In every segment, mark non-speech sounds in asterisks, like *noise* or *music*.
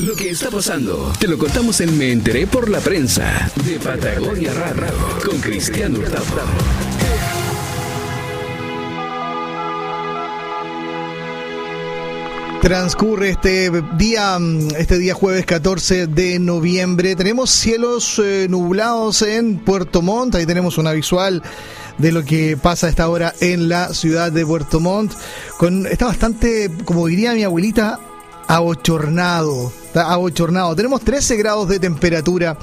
Lo que está pasando, te lo contamos en Me Enteré por la Prensa, de Patagonia Radio, con Cristiano Hurtado. Transcurre este día, este día jueves 14 de noviembre. Tenemos cielos eh, nublados en Puerto Montt. Ahí tenemos una visual de lo que pasa a esta hora en la ciudad de Puerto Montt. Con, está bastante, como diría mi abuelita, abochornado. Está abochornado. Tenemos 13 grados de temperatura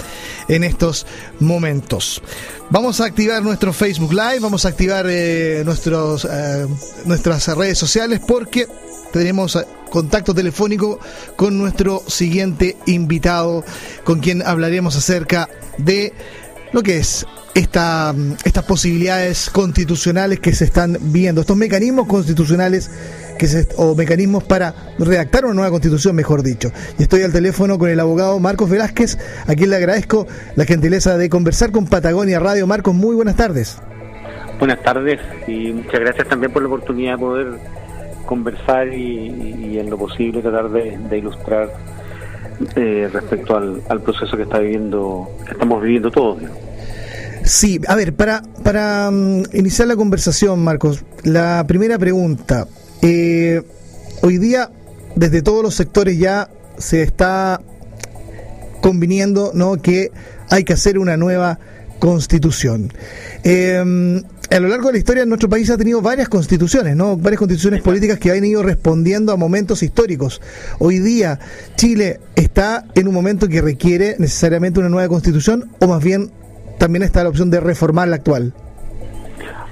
en estos momentos. Vamos a activar nuestro Facebook Live, vamos a activar eh, nuestros, eh, nuestras redes sociales porque tenemos eh, contacto telefónico con nuestro siguiente invitado, con quien hablaremos acerca de lo que es esta, estas posibilidades constitucionales que se están viendo, estos mecanismos constitucionales que se, o mecanismos para redactar una nueva constitución, mejor dicho. Y estoy al teléfono con el abogado Marcos Velázquez, a quien le agradezco la gentileza de conversar con Patagonia Radio. Marcos, muy buenas tardes. Buenas tardes y muchas gracias también por la oportunidad de poder conversar y, en lo posible tratar de, ilustrar eh, respecto al, proceso que está viviendo, que estamos viviendo todos. Sí, a ver, para, para um, iniciar la conversación, Marcos, la primera pregunta. Eh, hoy día, desde todos los sectores ya se está conviniendo ¿no? que hay que hacer una nueva constitución. Eh, a lo largo de la historia nuestro país ha tenido varias constituciones, ¿no? Varias constituciones políticas que han ido respondiendo a momentos históricos. Hoy día Chile está en un momento que requiere necesariamente una nueva constitución o más bien también está la opción de reformar la actual.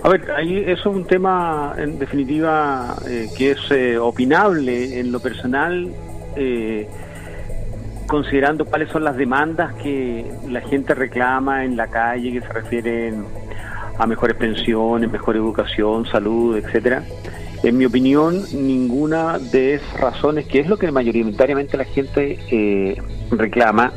A ver, ahí eso es un tema en definitiva eh, que es eh, opinable en lo personal. Eh, considerando cuáles son las demandas que la gente reclama en la calle que se refieren a mejores pensiones, mejor educación, salud, etcétera. En mi opinión, ninguna de esas razones, que es lo que mayoritariamente la gente eh, reclama,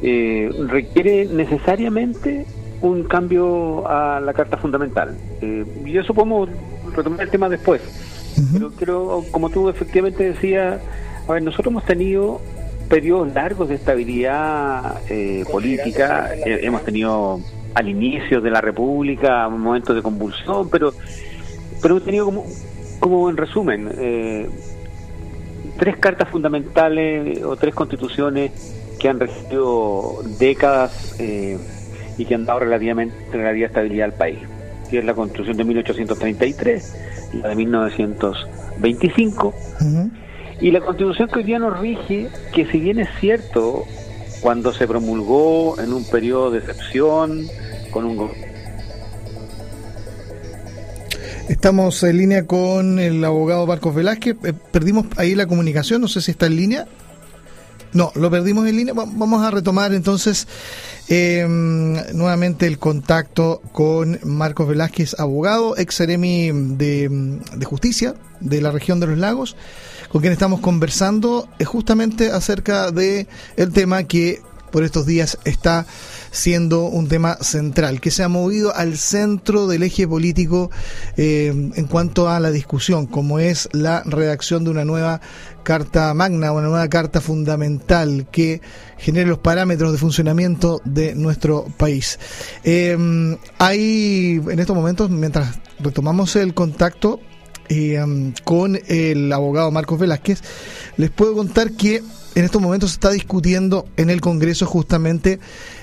requiere necesariamente un cambio a la Carta Fundamental. Eh, y eso podemos retomar el tema después. Pero creo, como tú efectivamente decías, a ver, nosotros hemos tenido periodos largos de estabilidad política, hemos tenido al inicio de la República, un momento de convulsión, pero, pero hemos tenido como, como en resumen, eh, tres cartas fundamentales o tres constituciones que han regido décadas eh, y que han dado relativamente relativa estabilidad al país. Que es la Constitución de 1833, la de 1925, y la Constitución que hoy día nos rige, que si bien es cierto, cuando se promulgó en un periodo de excepción, con un Estamos en línea con el abogado Marcos Velázquez. Eh, perdimos ahí la comunicación, no sé si está en línea. No, lo perdimos en línea. Vamos a retomar entonces eh, nuevamente el contacto con Marcos Velázquez, abogado, ex seremi de, Justicia de la región de los lagos, con quien estamos conversando eh, justamente acerca de el tema que por estos días está siendo un tema central, que se ha movido al centro del eje político eh, en cuanto a la discusión, como es la redacción de una nueva carta magna, una nueva carta fundamental que genere los parámetros de funcionamiento de nuestro país. Eh, hay en estos momentos, mientras retomamos el contacto, eh, con el abogado Marcos Velázquez, les puedo contar que en estos momentos se está discutiendo en el Congreso justamente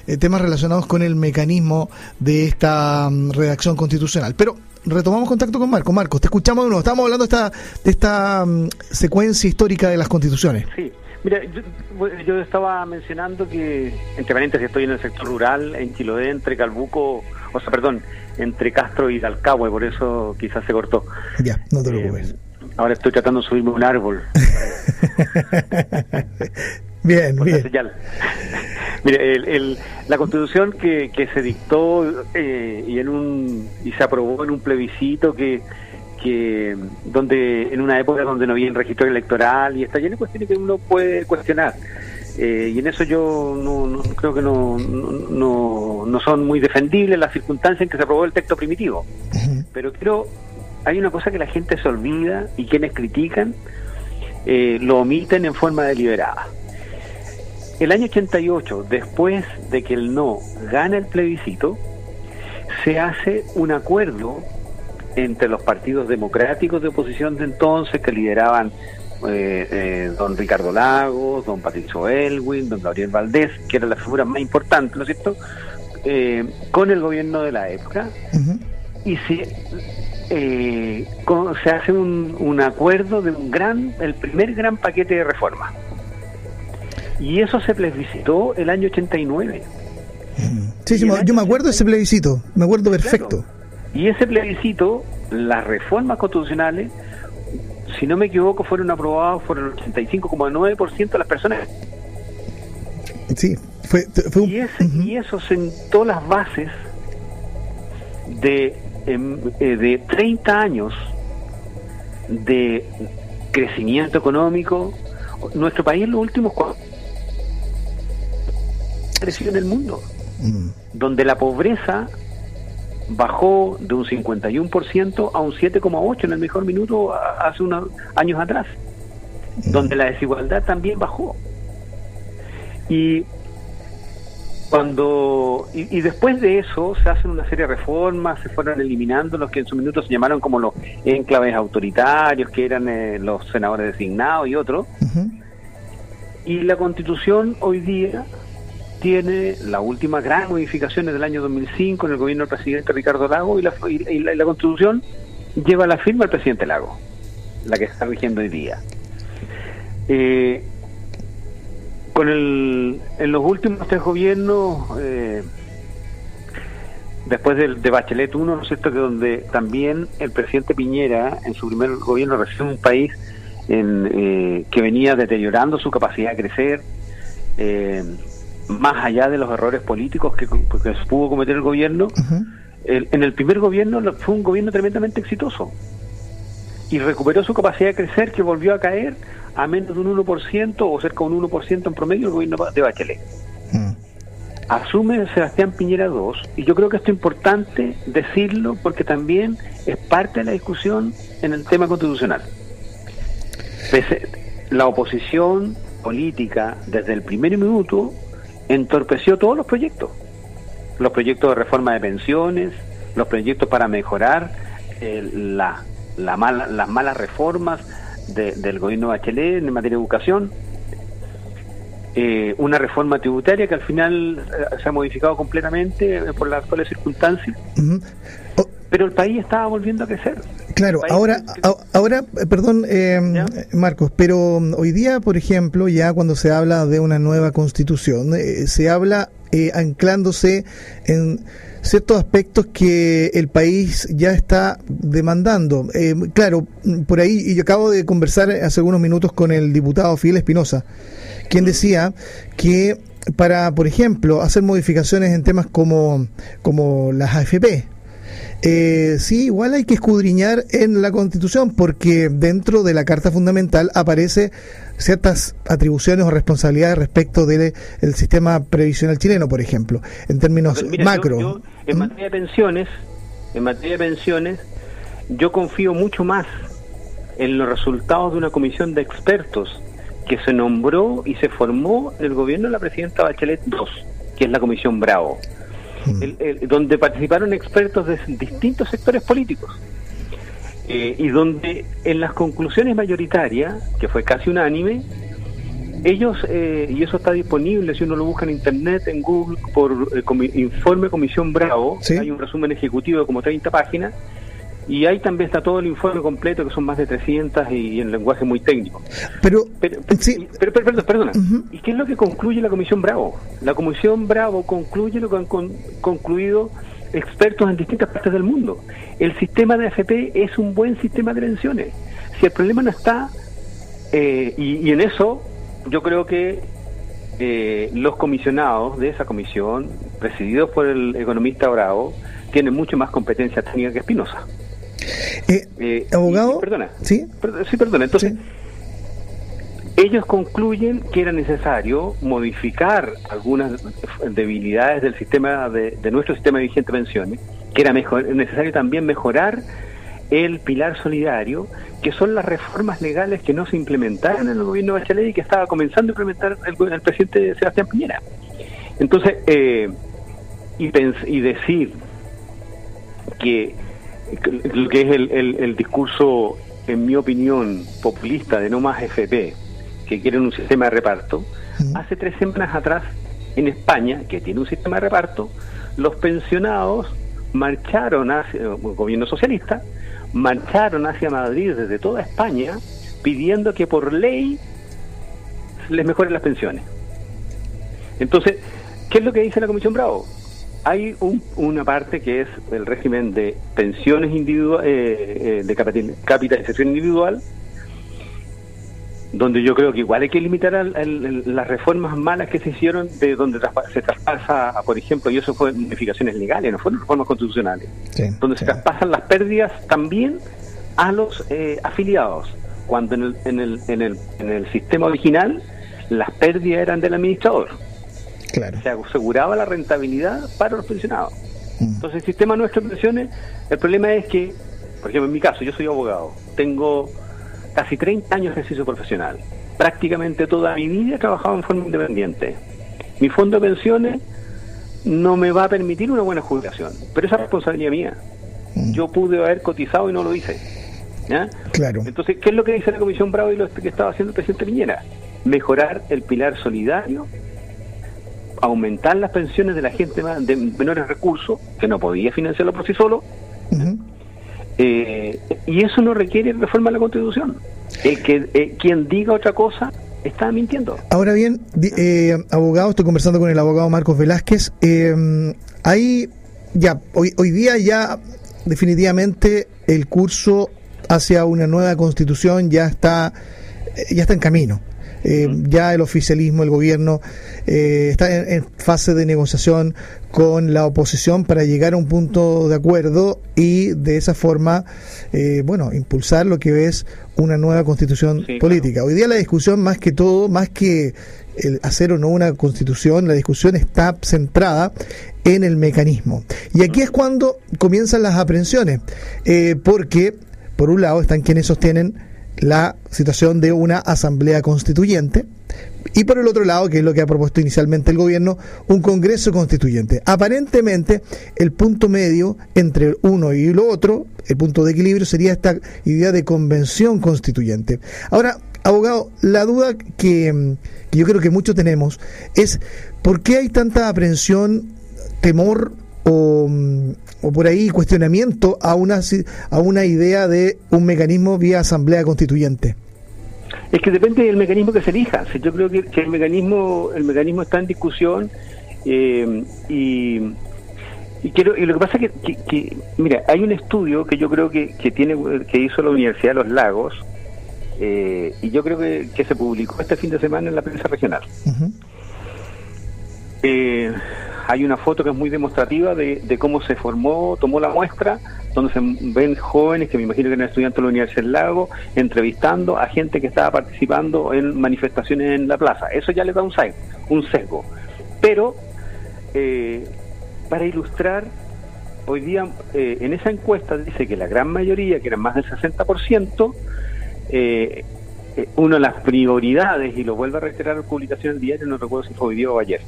eh, temas relacionados con el mecanismo de esta mm, redacción constitucional. Pero retomamos contacto con Marco. Marcos, te escuchamos de nuevo. Estamos hablando de esta, de esta mm, secuencia histórica de las constituciones. Sí. Mira, yo, estaba mencionando que, entre paréntesis, estoy en el sector rural, en Chiloé, entre Calbuco, o sea, perdón, entre Castro y Dalcahue, por eso quizás se cortó. Ya, no te preocupes. Eh, Ahora estoy tratando de subirme un árbol. *laughs* bien, bien. *laughs* Mire, el, la constitución que, que se dictó eh, y en un y se aprobó en un plebiscito que que donde en una época donde no había registro electoral y está lleno de cuestiones que uno puede cuestionar eh, y en eso yo no, creo que no, no, no, son muy defendibles las circunstancias en que se aprobó el texto primitivo pero creo hay una cosa que la gente se olvida y quienes critican eh, lo omiten en forma deliberada. El año 88, después de que el no gana el plebiscito, se hace un acuerdo entre los partidos democráticos de oposición de entonces que lideraban eh, eh, don Ricardo Lagos, don Patricio Elwin, don Gabriel Valdés, que eran las figuras más importantes, ¿no es cierto?, eh, con el gobierno de la época, y se, se hace un, un acuerdo de un gran, el primer gran paquete de reformas. Y eso se plebiscitó el año 89. Sí, yo me acuerdo de ese plebiscito, me acuerdo perfecto. Y ese plebiscito, las reformas constitucionales, si no me equivoco, fueron aprobadas por el 85,9% de las personas. Sí, fue, fue y, y, eso sentó las bases de, em, eh, de 30 años de crecimiento económico. Nuestro país en los últimos cuatro crecido en el mundo, mm. donde la pobreza bajó de un 51% a un 7,8% en el mejor minuto hace unos años atrás, mm. donde la desigualdad también bajó. Y cuando y, después de eso se hacen una serie de reformas, se fueron eliminando los que en su minuto se llamaron como los enclaves autoritarios, que eran eh, los senadores designados y otros. Y la constitución hoy día tiene las últimas gran modificaciones del año 2005 en el gobierno del presidente Ricardo Lago y la, y la, constitución lleva la firma del presidente Lago, la que está rigiendo hoy día. Eh, con el, en los últimos tres gobiernos, eh, después de, de, Bachelet 1, ¿no es cierto?, que donde también el presidente Piñera, en su primer gobierno, recibió un país en, eh, que venía deteriorando su capacidad de crecer, eh, más allá de los errores políticos que, que pudo cometer el gobierno, en el primer gobierno fue un gobierno tremendamente exitoso y recuperó su capacidad de crecer que volvió a caer a menos de un 1% o cerca de un 1% en promedio el gobierno de Bachelet. Asume Sebastián Piñera II y yo creo que esto es importante decirlo porque también es parte de la discusión en el tema constitucional. la oposición política desde el primer minuto entorpeció todos los proyectos. Los proyectos de reforma de pensiones, los proyectos para mejorar eh, la, la mala, las malas reformas del gobierno de Bachelet en materia de educación. Eh, una reforma tributaria que al final eh, se ha modificado completamente por las actuales circunstancias. Pero el país estaba volviendo a crecer. Claro, ahora, ahora, eh, perdón, eh, Marcos, pero mm, hoy día, por ejemplo, ya cuando se habla de una nueva constitución, eh, se habla anclándose en ciertos aspectos que el país ya está demandando. claro, mm, por ahí, y yo acabo de conversar hace algunos minutos con el diputado Fidel Espinosa, quien decía que para, por ejemplo, hacer modificaciones en temas como, como las AFP, eh, sí, igual hay que escudriñar en la Constitución porque dentro de la Carta Fundamental aparece ciertas atribuciones o responsabilidades respecto del sistema previsional chileno, por ejemplo, en términos macro. en ¿Mm? materia de pensiones, en materia de pensiones, yo confío mucho más en los resultados de una comisión de expertos que se nombró y se formó en el gobierno de la presidenta Bachelet II, que es la Comisión Bravo. Mm. donde participaron expertos de distintos sectores políticos. Eh, y donde en las conclusiones mayoritarias, que fue casi unánime, ellos, eh, y eso está disponible si uno lo busca en internet, en Google, por eh, informe Comisión Bravo, hay un resumen ejecutivo de como 30 páginas, y ahí también está todo el informe completo, que son más de 300 y en lenguaje muy técnico. Pero, pero, pero, perdona. ¿Y qué es lo que concluye la Comisión Bravo? La Comisión Bravo concluye lo que han concluido expertos en distintas partes del mundo. El sistema de AFP es un buen sistema de pensiones. Si el problema no está, eh, y, en eso yo creo que eh, los comisionados de esa comisión, presididos por el economista Bravo, tienen mucho más competencia técnica que Espinosa. Eh, eh, abogado. perdona. Sí. sí, perdona. Entonces, ellos concluyen que era necesario modificar algunas debilidades del sistema de, nuestro sistema vigente de pensiones, que era mejor, necesario también mejorar el pilar solidario, que son las reformas legales que no se implementaron en el gobierno de Bachelet y que estaba comenzando a implementar el, el presidente Sebastián Piñera. Entonces, eh, y, y decir que lo que es el, el, discurso, en mi opinión, populista de no más FP, que quieren un sistema de reparto, hace tres semanas atrás en España, que tiene un sistema de reparto, los pensionados marcharon hacia el gobierno socialista, marcharon hacia Madrid desde toda España pidiendo que por ley les mejoren las pensiones. Entonces, ¿qué es lo que dice la Comisión Bravo? Hay una parte que es el régimen de pensiones individuales, eh, eh, de capitalización individual, donde yo creo que igual hay que limitar las reformas malas que se hicieron de donde se traspasa, por ejemplo, y eso fue modificaciones legales, no fueron reformas constitucionales, donde se traspasan las pérdidas también a los eh, afiliados, cuando en el, en, el, en, el, en el sistema original las pérdidas eran del administrador. Claro. Se aseguraba la rentabilidad para los pensionados. Mm. Entonces el sistema nuestro de pensiones, el problema es que, por ejemplo, en mi caso, yo soy abogado, tengo casi 30 años de ejercicio profesional. Prácticamente toda mi vida he trabajado en forma independiente. Mi fondo de pensiones no me va a permitir una buena jubilación, pero esa es responsabilidad mía. Mm. Yo pude haber cotizado y no lo hice. ¿ya? Claro. Entonces, ¿qué es lo que dice la Comisión Bravo y lo que estaba haciendo el presidente Piñera? Mejorar el pilar solidario, aumentar las pensiones de la gente de menores recursos, que no podía financiarlo por sí solo, eh, y eso no requiere reforma de la Constitución. El que eh, quien diga otra cosa está mintiendo. Ahora bien, eh, abogado, estoy conversando con el abogado Marcos Velázquez. Eh, hay ya hoy, hoy día ya definitivamente el curso hacia una nueva constitución ya está ya está en camino. Eh, ya el oficialismo, el gobierno, eh, está en, fase de negociación con la oposición para llegar a un punto de acuerdo y de esa forma, eh, bueno, impulsar lo que es una nueva constitución política. Hoy día la discusión, más que todo, más que el hacer o no una constitución, la discusión está centrada en el mecanismo. Y aquí es cuando comienzan las aprensiones, porque, por un lado, están quienes sostienen la situación de una asamblea constituyente y por el otro lado, que es lo que ha propuesto inicialmente el gobierno, un Congreso constituyente. Aparentemente, el punto medio entre uno y lo otro, el punto de equilibrio, sería esta idea de convención constituyente. Ahora, abogado, la duda que, que yo creo que muchos tenemos es por qué hay tanta aprensión, temor o, o por ahí cuestionamiento a una, a una idea de un mecanismo vía asamblea constituyente? Es que depende del mecanismo que se elija. Yo creo que, el mecanismo el mecanismo está en discusión eh, y, y, quiero, y lo que pasa es que, mira, hay un estudio que yo creo que, que tiene que hizo la Universidad de Los Lagos eh, y yo creo que, se publicó este fin de semana en la prensa regional. eh, hay una foto que es muy demostrativa de, cómo se formó, tomó la muestra, donde se ven jóvenes, que me imagino que eran estudiantes de la Universidad del Lago, entrevistando a gente que estaba participando en manifestaciones en la plaza. Eso ya le da un, un sesgo. Pero, eh, para ilustrar, hoy día eh, en esa encuesta dice que la gran mayoría, que eran más del 60%, eh, eh, una de las prioridades, y lo vuelve a reiterar la publicación del diario, no recuerdo si fue hoy día o ayer,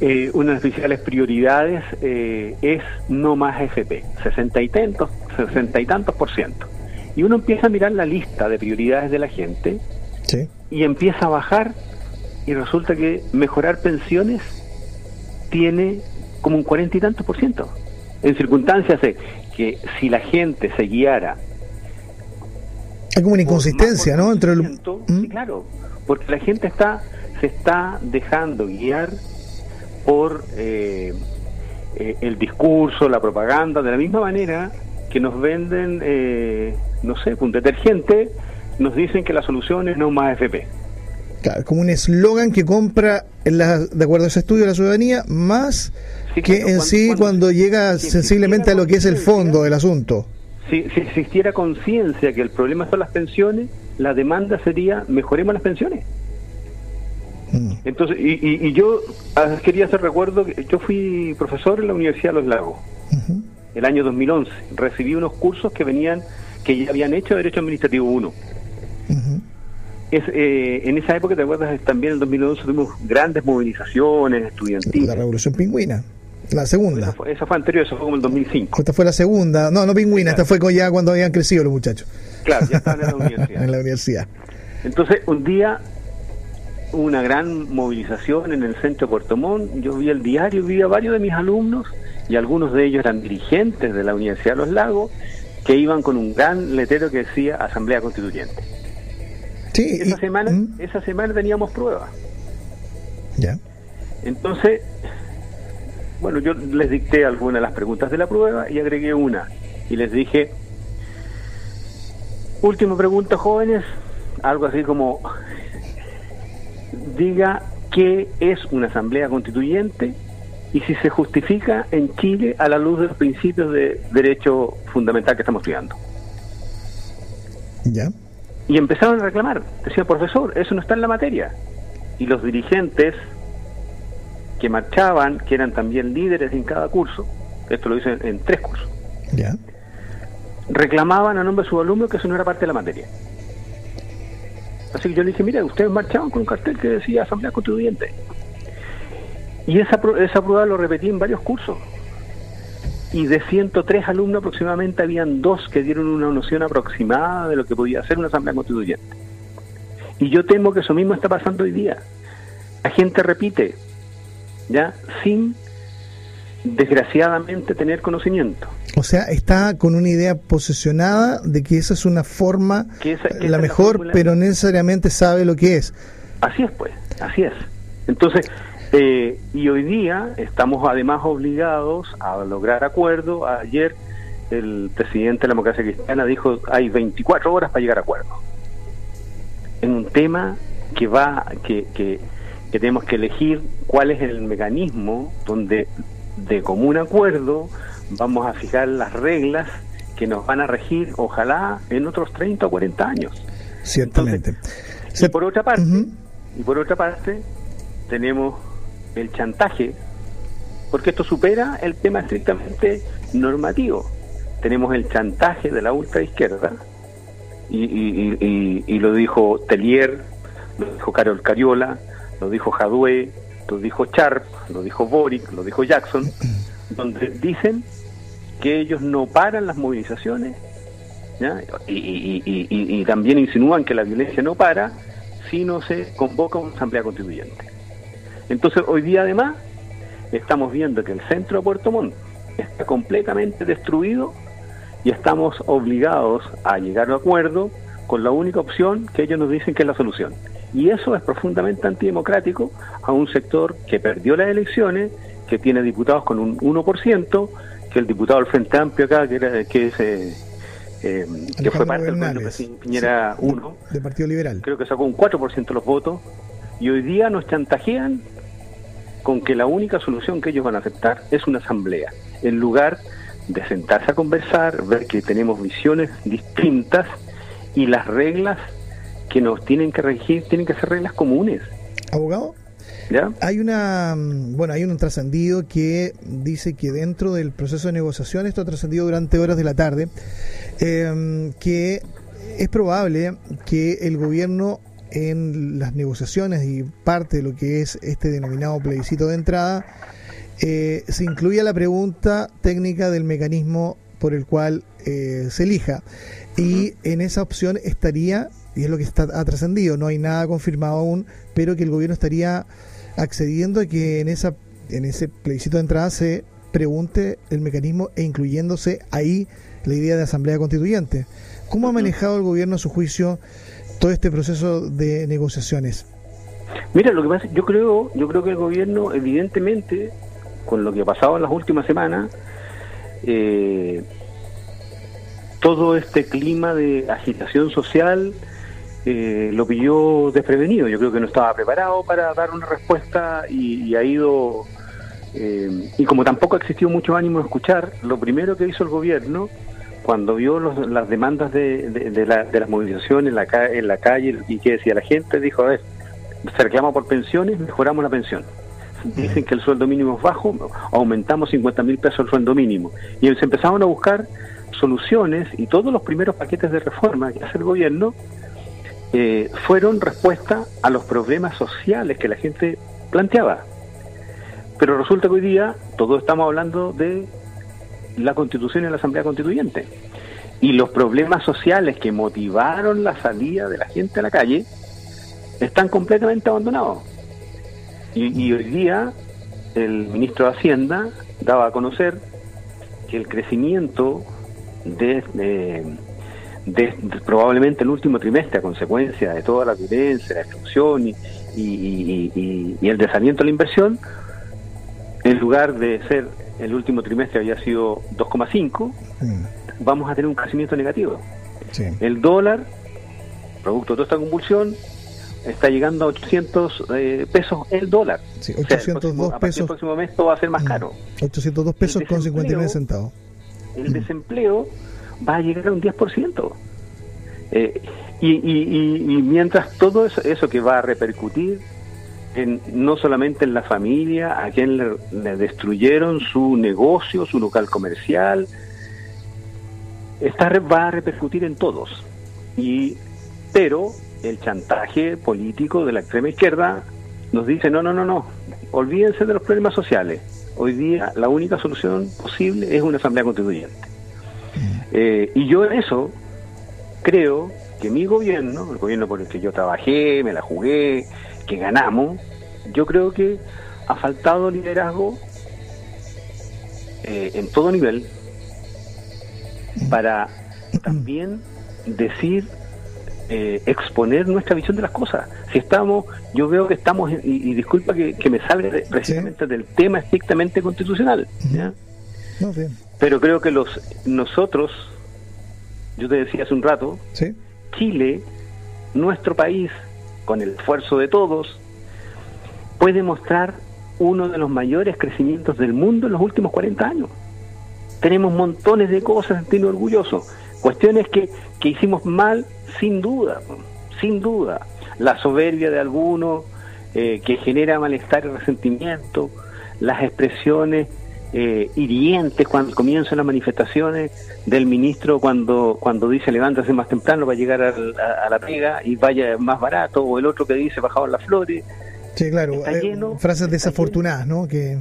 eh, una de las principales prioridades eh, es no más FP, sesenta y tantos, sesenta y tantos por ciento. Y uno empieza a mirar la lista de prioridades de la gente y empieza a bajar y resulta que mejorar pensiones tiene como un cuarenta y tantos por ciento. En circunstancias de que si la gente se guiara... Hay como una inconsistencia, ¿no? Entre el... ¿Mm? claro, porque la gente está se está dejando guiar por eh, eh, el discurso, la propaganda, de la misma manera que nos venden, eh, no sé, un detergente, nos dicen que la solución es no más FP. Claro, como un eslogan que compra, de acuerdo a ese estudio, la ciudadanía, más que en sí cuando, llega sensiblemente a lo que es el fondo del asunto. Si, si existiera conciencia que el problema son las pensiones, la demanda sería mejoremos las pensiones. Mm. Entonces, y, yo ah, quería hacer recuerdo que yo fui profesor en la Universidad de Los Lagos. el año 2011. Recibí unos cursos que venían, que ya habían hecho Derecho Administrativo 1. es, eh, en esa época, ¿te acuerdas? También en el 2011 tuvimos grandes movilizaciones estudiantiles. La Revolución Pingüina. La segunda. Esa fue, anterior, esa fue como el 2005. Esta fue la segunda. No, no pingüina, esta fue ya cuando habían crecido los muchachos. Claro, ya estaban en la *laughs* universidad. en la universidad. Entonces, un día una gran movilización en el centro de Puerto Montt. Yo vi el diario, vi a varios de mis alumnos y algunos de ellos eran dirigentes de la Universidad de Los Lagos que iban con un gran letrero que decía Asamblea Constituyente. Sí, esa semana, ¿Mm? esa semana teníamos pruebas. Ya. Entonces, bueno, yo les dicté algunas de las preguntas de la prueba y agregué una. Y les dije, última pregunta, jóvenes, algo así como, diga qué es una asamblea constituyente y si se justifica en Chile a la luz de los principios de derecho fundamental que estamos estudiando. Ya. Y empezaron a reclamar. Decía, profesor, eso no está en la materia. Y los dirigentes que marchaban, que eran también líderes en cada curso, esto lo dicen en tres cursos, reclamaban a nombre de su alumno que eso no era parte de la materia. Así que yo le dije, mira, ustedes marchaban con un cartel que decía Asamblea Constituyente. Y esa, esa prueba lo repetí en varios cursos. Y de 103 alumnos aproximadamente habían dos que dieron una noción aproximada de lo que podía ser una Asamblea Constituyente. Y yo temo que eso mismo está pasando hoy día. La gente repite, ¿ya? Sin, desgraciadamente, tener conocimiento. O sea, está con una idea posesionada de que esa es una forma, la mejor, pero necesariamente sabe lo que es. Así es, pues, así es. Entonces, eh, y hoy día estamos además obligados a lograr acuerdo. Ayer el presidente de la democracia cristiana dijo hay 24 horas para llegar a acuerdo. En un tema que va, que, que tenemos que elegir cuál es el mecanismo donde de común acuerdo vamos a fijar las reglas que nos van a regir, ojalá, en otros 30 o 40 años. Ciertamente. y por otra parte, y por otra parte, tenemos el chantaje, porque esto supera el tema estrictamente normativo. Tenemos el chantaje de la ultraizquierda, y, y, y, lo dijo Tellier, lo dijo Carol Cariola, lo dijo Jadue, lo dijo Sharp, lo dijo Boric, lo dijo Jackson, *clears throat* donde dicen que ellos no paran las movilizaciones Y, también insinúan que la violencia no para si no se convoca una asamblea constituyente. Entonces hoy día además estamos viendo que el centro de Puerto Montt está completamente destruido y estamos obligados a llegar a un acuerdo con la única opción que ellos nos dicen que es la solución. Y eso es profundamente antidemocrático a un sector que perdió las elecciones, que tiene diputados con un 1%, que el diputado del Frente Amplio acá, que, era, que es... Eh, eh, que fue parte del gobierno Piñera 1, del Partido Liberal. Creo que sacó un 4% de los votos y hoy día nos chantajean con que la única solución que ellos van a aceptar es una asamblea, en lugar de sentarse a conversar, ver que tenemos visiones distintas y las reglas que nos tienen que regir tienen que ser reglas comunes. Abogado, ¿Ya? Hay una, mm, bueno, hay un trascendido que dice que dentro del proceso de negociación, esto ha trascendido durante horas de la tarde, em, que es probable que el gobierno en las negociaciones y parte de lo que es este denominado plebiscito de entrada, eh, se incluya la pregunta técnica del mecanismo por el cual eh, se elija. Y en esa opción estaría y es lo que está, ha trascendido, no hay nada confirmado aún, pero que el gobierno estaría accediendo a que en, esa, en ese plebiscito de entrada se pregunte el mecanismo e incluyéndose ahí la idea de asamblea constituyente. ¿Cómo ha manejado el gobierno a su juicio todo este proceso de negociaciones? Mira, lo que pasa, yo creo, yo creo que el gobierno, evidentemente, con lo que ha pasado en las últimas semanas, eh, todo este clima de agitación social eh, lo pilló desprevenido. Yo creo que no estaba preparado para dar una respuesta y, ha ido. Eh, y como tampoco ha existido mucho ánimo de escuchar, lo primero que hizo el gobierno cuando vio las demandas de, de, la, de las movilizaciones en la, en la calle y que decía la gente, dijo, a ver, se reclama por pensiones, mejoramos la pensión. dicen que el sueldo mínimo es bajo, aumentamos 50 mil pesos el sueldo mínimo. Y se empezaron a buscar soluciones y todos los primeros paquetes de reforma que hace el gobierno eh, fueron respuesta a los problemas sociales que la gente planteaba. Pero resulta que hoy día todos estamos hablando de la constitución y la asamblea constituyente. Y los problemas sociales que motivaron la salida de la gente a la calle están completamente abandonados. Y, hoy día el ministro de Hacienda daba a conocer que el crecimiento de, de, probablemente el último trimestre a consecuencia de toda la violencia, la destrucción y, y, y, el desaliento de la inversión, en lugar de ser el último trimestre había sido 2,5, mm. vamos a tener un crecimiento negativo. El dólar, producto de toda esta convulsión, está llegando a 800 eh, pesos el dólar. Sí, 802 pesos. El próximo mes todo va a ser más mm. caro. 802 pesos con 59 centavos. El desempleo va a llegar a un 10%. Eh, y, y, y, mientras todo eso, eso que va a repercutir en, no solamente en la familia, a quien le, le destruyeron su negocio, su local comercial, esta va a repercutir en todos. Y, pero el chantaje político de la extrema izquierda nos dice, no, no, no, no, olvídense de los problemas sociales. Hoy día la única solución posible es una asamblea constituyente. Eh, y yo en eso creo que mi gobierno, el gobierno por el que yo trabajé, me la jugué, que ganamos, yo creo que ha faltado liderazgo eh, en todo nivel para también decir eh, exponer nuestra visión de las cosas. Si estamos, yo veo que estamos, y, disculpa que, me salga precisamente del tema estrictamente constitucional, pero creo que los nosotros, yo te decía hace un rato, Chile, nuestro país, con el esfuerzo de todos, puede mostrar uno de los mayores crecimientos del mundo en los últimos 40 años. Tenemos montones de cosas, sentirnos orgullosos. Cuestiones que, que hicimos mal sin duda, sin duda. La soberbia de algunos eh, que genera malestar y resentimiento, las expresiones eh, hirientes cuando comienzan las manifestaciones del ministro cuando cuando dice levántase más temprano para llegar a, la pega y vaya más barato, o el otro que dice bajado las flores. Sí, claro, eh, frases desafortunadas, ¿no? Que...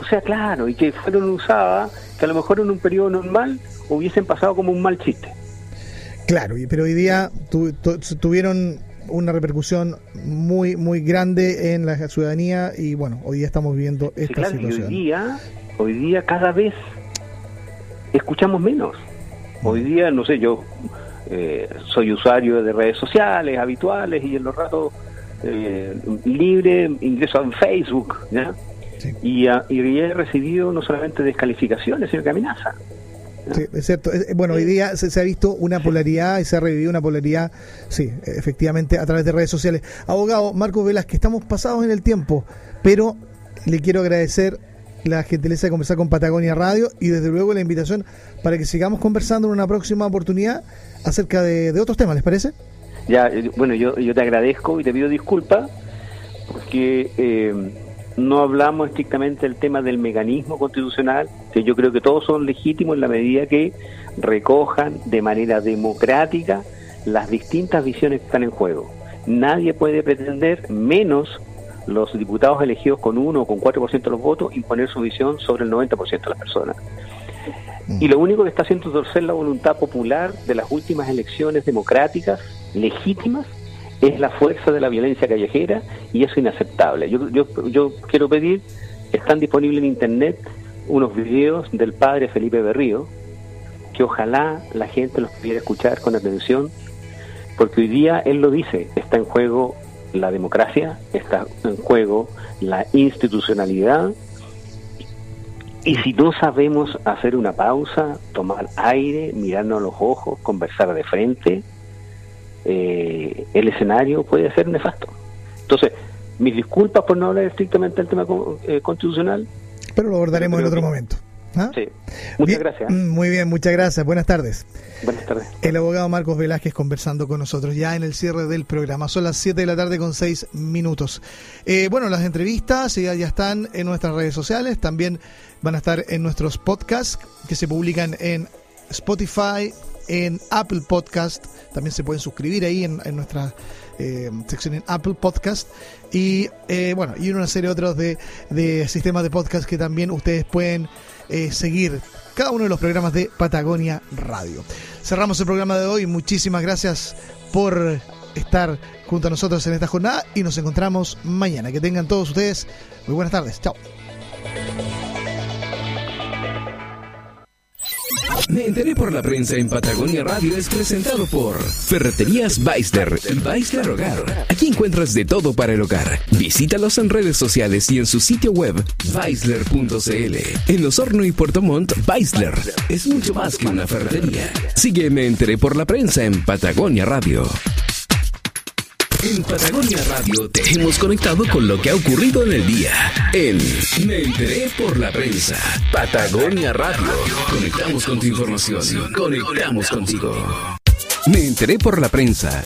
O sea, claro, y que fueron usadas, que a lo mejor en un periodo normal hubiesen pasado como un mal chiste. Claro, pero hoy día tuvieron una repercusión muy muy grande en la ciudadanía y bueno, hoy día estamos viviendo esta situación. hoy día, hoy día cada vez escuchamos menos. Hoy día, no sé, yo eh, soy usuario de redes sociales habituales y en los ratos eh, libres ingreso en Facebook, ¿ya? Y, y he recibido no solamente descalificaciones, sino que amenazas. Sí, es cierto. Bueno, hoy día se, ha visto una polaridad y se ha revivido una polaridad, sí, efectivamente, a través de redes sociales. Abogado Marco que estamos pasados en el tiempo, pero le quiero agradecer la gentileza de conversar con Patagonia Radio y desde luego la invitación para que sigamos conversando en una próxima oportunidad acerca de, otros temas, ¿les parece? Ya, eh, bueno, yo, yo te agradezco y te pido disculpas porque... Eh, no hablamos estrictamente del tema del mecanismo constitucional, que yo creo que todos son legítimos en la medida que recojan de manera democrática las distintas visiones que están en juego. Nadie puede pretender, menos los diputados elegidos con uno o con 4% de los votos, imponer su visión sobre el 90% de las personas. Y lo único que está haciendo es torcer la voluntad popular de las últimas elecciones democráticas, legítimas, es la fuerza de la violencia callejera y eso es inaceptable. Yo, yo, yo quiero pedir, están disponibles en internet unos videos del padre Felipe Berrío, que ojalá la gente los pudiera escuchar con atención, porque hoy día él lo dice, está en juego la democracia, está en juego la institucionalidad, y si no sabemos hacer una pausa, tomar aire, mirarnos a los ojos, conversar de frente, eh, el escenario puede ser nefasto. Entonces, mis disculpas por no hablar estrictamente del tema eh, constitucional. Pero lo abordaremos en otro momento. ¿Ah? Sí. Muchas gracias. Mm, muy bien, muchas gracias. Buenas tardes. Buenas tardes. El abogado Marcos Velázquez conversando con nosotros ya en el cierre del programa. Son las 7 de la tarde con 6 minutos. Eh, bueno, las entrevistas ya, ya están en nuestras redes sociales. También van a estar en nuestros podcasts que se publican en Spotify, en Apple Podcast. También se pueden suscribir ahí en, nuestra eh, sección en Apple Podcast. Y eh, bueno, y una serie de otros de, de sistemas de podcast que también ustedes pueden eh, seguir cada uno de los programas de Patagonia Radio. Cerramos el programa de hoy. Muchísimas gracias por estar junto a nosotros en esta jornada y nos encontramos mañana. Que tengan todos ustedes muy buenas tardes. Chao. Me enteré por la prensa en Patagonia Radio es presentado por Ferreterías Beisler y Hogar. Aquí encuentras de todo para el hogar. Visítalos en redes sociales y en su sitio web Beisler.cl. En Los Hornos y Puerto Montt, Beisler es mucho más que una ferretería. Sigue Me enteré por la prensa en Patagonia Radio. En Patagonia Radio te hemos conectado con lo que ha ocurrido en el día. En Me enteré por la prensa. Patagonia Radio. Conectamos con tu información. Conectamos contigo. Me enteré por la prensa